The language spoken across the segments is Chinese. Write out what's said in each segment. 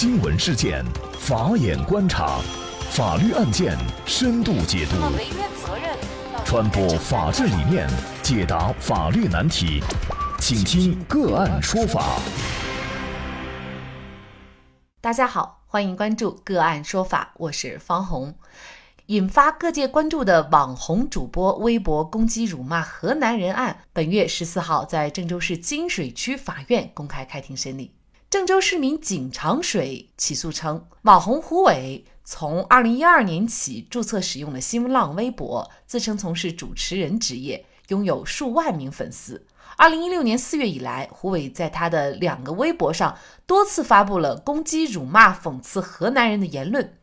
新闻事件，法眼观察，法律案件深度解读，责任传播法治理念，解答法律难题，请听个案说法。大家好，欢迎关注个案说法，我是方红。引发各界关注的网红主播微博攻击辱骂河南人案，本月十四号在郑州市金水区法院公开开庭审理。郑州市民景长水起诉称，网红胡伟从二零一二年起注册使用了新浪微博，自称从事主持人职业，拥有数万名粉丝。二零一六年四月以来，胡伟在他的两个微博上多次发布了攻击、辱骂、讽刺河南人的言论，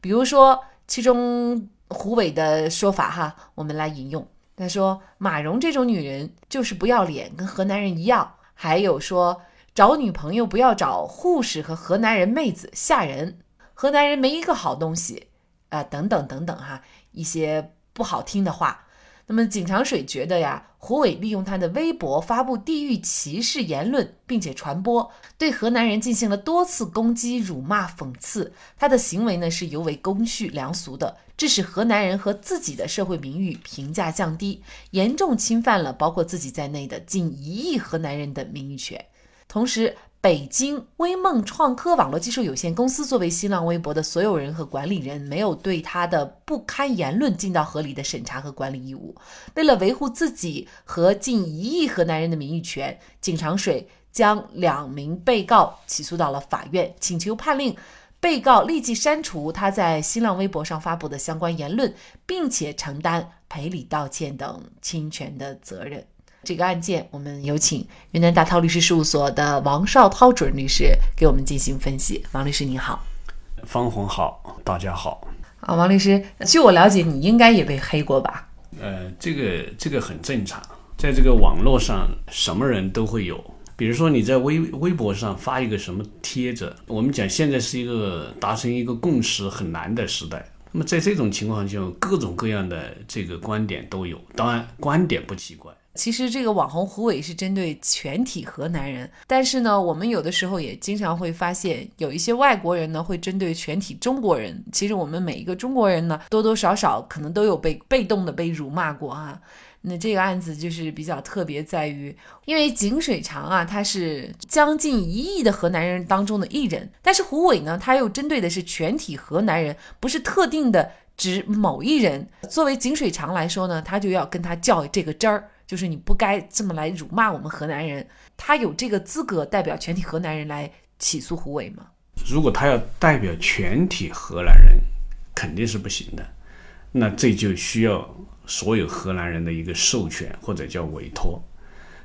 比如说。其中胡伟的说法哈，我们来引用。他说：“马蓉这种女人就是不要脸，跟河南人一样。”还有说找女朋友不要找护士和河南人妹子，吓人。河南人没一个好东西，啊，等等等等哈，一些不好听的话。那么景长水觉得呀，胡伟利用他的微博发布地域歧视言论，并且传播，对河南人进行了多次攻击、辱骂、讽刺。他的行为呢是尤为公序良俗的，致使河南人和自己的社会名誉评价降低，严重侵犯了包括自己在内的近一亿河南人的名誉权。同时，北京微梦创科网络技术有限公司作为新浪微博的所有人和管理人，没有对他的不堪言论尽到合理的审查和管理义务。为了维护自己和近一亿河南人的名誉权，景长水将两名被告起诉到了法院，请求判令被告立即删除他在新浪微博上发布的相关言论，并且承担赔礼道歉等侵权的责任。这个案件，我们有请云南大韬律师事务所的王绍涛主任律师给我们进行分析。王律师您好，方红好，大家好。啊，王律师，据我了解，你应该也被黑过吧？呃，这个这个很正常，在这个网络上，什么人都会有。比如说你在微微博上发一个什么帖子，我们讲现在是一个达成一个共识很难的时代。那么在这种情况下，各种各样的这个观点都有。当然，观点不奇怪。其实这个网红胡伟是针对全体河南人，但是呢，我们有的时候也经常会发现，有一些外国人呢会针对全体中国人。其实我们每一个中国人呢，多多少少可能都有被被动的被辱骂过啊。那这个案子就是比较特别，在于因为井水长啊，他是将近一亿的河南人当中的一人，但是胡伟呢，他又针对的是全体河南人，不是特定的指某一人。作为井水长来说呢，他就要跟他较这个真儿。就是你不该这么来辱骂我们河南人，他有这个资格代表全体河南人来起诉胡伟吗？如果他要代表全体河南人，肯定是不行的。那这就需要所有河南人的一个授权或者叫委托。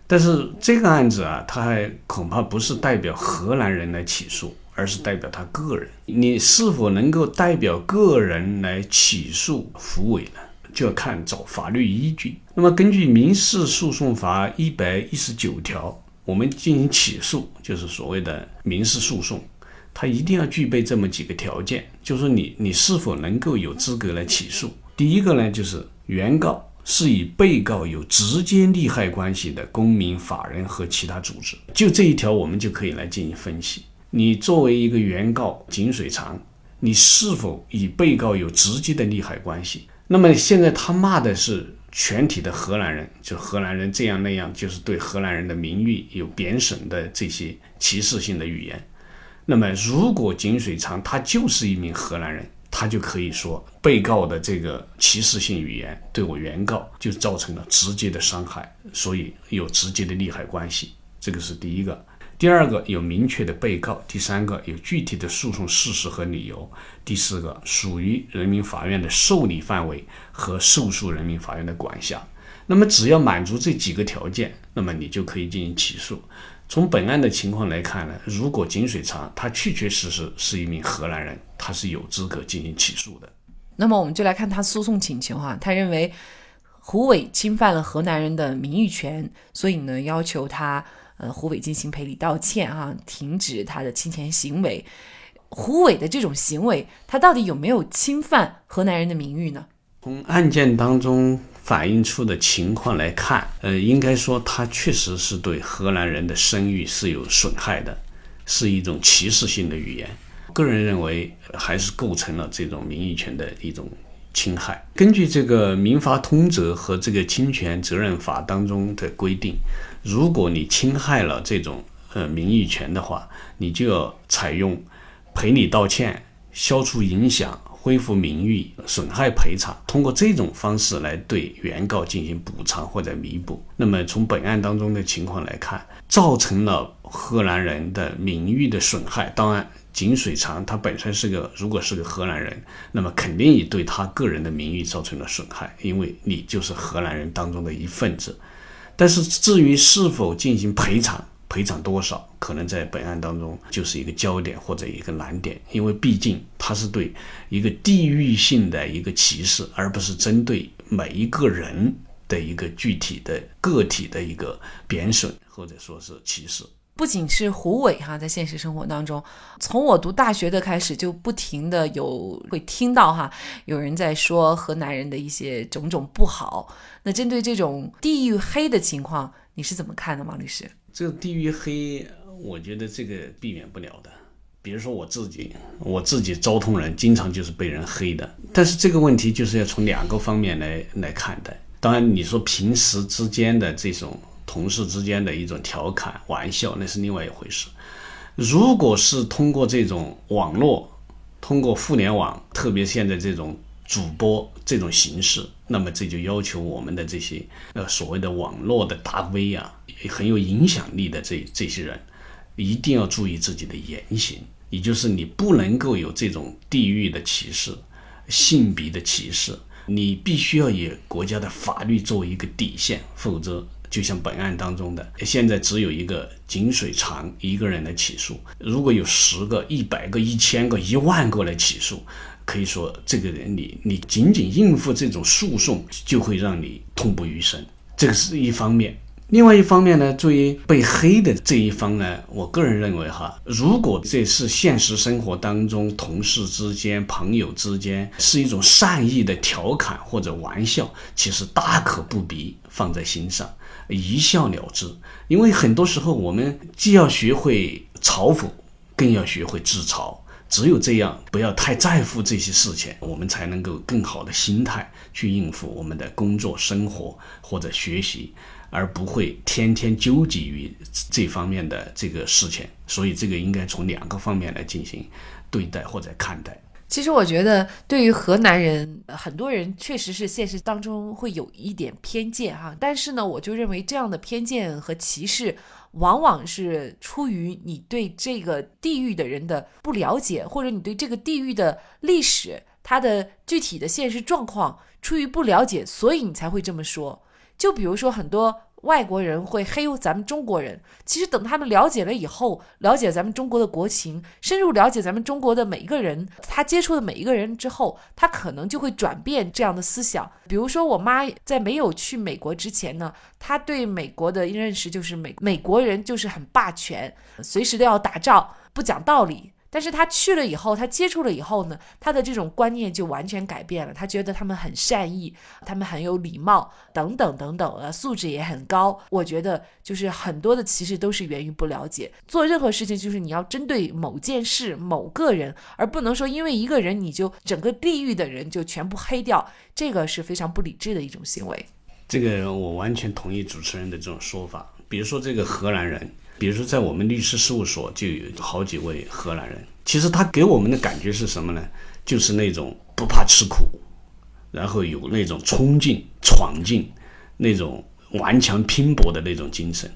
但是这个案子啊，他还恐怕不是代表河南人来起诉，而是代表他个人。你是否能够代表个人来起诉胡伟呢？就要看找法律依据。那么，根据《民事诉讼法》一百一十九条，我们进行起诉，就是所谓的民事诉讼，它一定要具备这么几个条件，就是你你是否能够有资格来起诉。第一个呢，就是原告是与被告有直接利害关系的公民、法人和其他组织。就这一条，我们就可以来进行分析。你作为一个原告井水长，你是否与被告有直接的利害关系？那么现在他骂的是全体的荷兰人，就荷兰人这样那样，就是对荷兰人的名誉有贬损的这些歧视性的语言。那么如果井水长他就是一名荷兰人，他就可以说被告的这个歧视性语言对我原告就造成了直接的伤害，所以有直接的利害关系。这个是第一个。第二个有明确的被告，第三个有具体的诉讼事实和理由，第四个属于人民法院的受理范围和受诉人民法院的管辖。那么只要满足这几个条件，那么你就可以进行起诉。从本案的情况来看呢，如果井水长他确确实实是一名荷兰人，他是有资格进行起诉的。那么我们就来看他诉讼请求哈，他认为胡伟侵犯了河南人的名誉权，所以呢要求他。呃，胡伟进行赔礼道歉，哈，停止他的侵权行为。胡伟的这种行为，他到底有没有侵犯河南人的名誉呢？从案件当中反映出的情况来看，呃，应该说他确实是对河南人的声誉是有损害的，是一种歧视性的语言。个人认为还是构成了这种名誉权的一种侵害。根据这个《民法通则》和这个侵权责任法当中的规定，如果你侵害了这种呃名誉权的话，你就要采用赔礼道歉、消除影响。恢复名誉、损害赔偿，通过这种方式来对原告进行补偿或者弥补。那么从本案当中的情况来看，造成了荷兰人的名誉的损害。当然，井水长他本身是个，如果是个荷兰人，那么肯定也对他个人的名誉造成了损害，因为你就是荷兰人当中的一份子。但是至于是否进行赔偿，赔偿多少，可能在本案当中就是一个焦点或者一个难点，因为毕竟它是对一个地域性的一个歧视，而不是针对每一个人的一个具体的个体的一个贬损或者说是歧视。不仅是胡伟哈，在现实生活当中，从我读大学的开始，就不停的有会听到哈，有人在说河南人的一些种种不好。那针对这种地域黑的情况，你是怎么看的，王律师？这个地域黑，我觉得这个避免不了的。比如说我自己，我自己昭通人，经常就是被人黑的。但是这个问题就是要从两个方面来来看待。当然，你说平时之间的这种同事之间的一种调侃玩笑，那是另外一回事。如果是通过这种网络，通过互联网，特别现在这种主播这种形式，那么这就要求我们的这些呃所谓的网络的大 V 啊。很有影响力的这这些人，一定要注意自己的言行，也就是你不能够有这种地域的歧视、性别的歧视，你必须要以国家的法律作为一个底线，否则就像本案当中的，现在只有一个井水长一个人来起诉，如果有十个、一百个、一千个、一万个来起诉，可以说这个人你你仅仅应付这种诉讼就会让你痛不欲生，这个是一方面。另外一方面呢，作为被黑的这一方呢，我个人认为哈，如果这是现实生活当中同事之间、朋友之间是一种善意的调侃或者玩笑，其实大可不必放在心上，一笑了之。因为很多时候我们既要学会嘲讽，更要学会自嘲。只有这样，不要太在乎这些事情，我们才能够更好的心态去应付我们的工作、生活或者学习。而不会天天纠结于这方面的这个事情，所以这个应该从两个方面来进行对待或者看待。其实我觉得，对于河南人，很多人确实是现实当中会有一点偏见哈。但是呢，我就认为这样的偏见和歧视，往往是出于你对这个地域的人的不了解，或者你对这个地域的历史、它的具体的现实状况出于不了解，所以你才会这么说。就比如说，很多外国人会黑咱们中国人，其实等他们了解了以后，了解咱们中国的国情，深入了解咱们中国的每一个人，他接触的每一个人之后，他可能就会转变这样的思想。比如说，我妈在没有去美国之前呢，她对美国的认识就是美美国人就是很霸权，随时都要打仗，不讲道理。但是他去了以后，他接触了以后呢，他的这种观念就完全改变了。他觉得他们很善意，他们很有礼貌，等等等等，呃，素质也很高。我觉得就是很多的歧视都是源于不了解。做任何事情就是你要针对某件事、某个人，而不能说因为一个人你就整个地域的人就全部黑掉，这个是非常不理智的一种行为。这个我完全同意主持人的这种说法。比如说这个荷兰人。比如说，在我们律师事务所就有好几位荷兰人。其实他给我们的感觉是什么呢？就是那种不怕吃苦，然后有那种冲劲、闯劲，那种顽强拼搏的那种精神。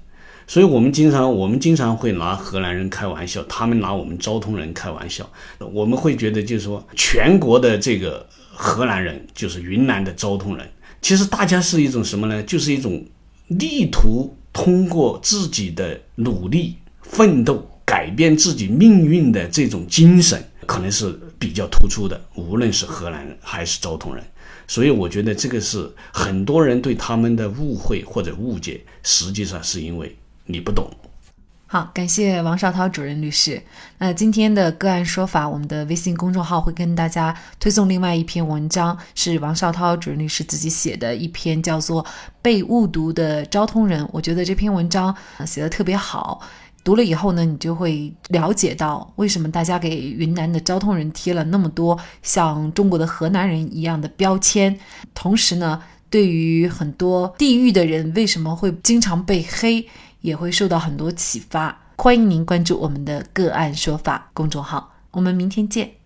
所以我们经常，我们经常会拿荷兰人开玩笑，他们拿我们昭通人开玩笑。我们会觉得，就是说，全国的这个荷兰人就是云南的昭通人。其实大家是一种什么呢？就是一种力图。通过自己的努力奋斗改变自己命运的这种精神，可能是比较突出的。无论是荷兰人还是昭通人，所以我觉得这个是很多人对他们的误会或者误解，实际上是因为你不懂。好，感谢王绍涛主任律师。那今天的个案说法，我们的微信公众号会跟大家推送另外一篇文章，是王绍涛主任律师自己写的一篇叫做《被误读的昭通人》。我觉得这篇文章写的特别好，读了以后呢，你就会了解到为什么大家给云南的昭通人贴了那么多像中国的河南人一样的标签。同时呢，对于很多地域的人，为什么会经常被黑？也会受到很多启发。欢迎您关注我们的个案说法公众号。我们明天见。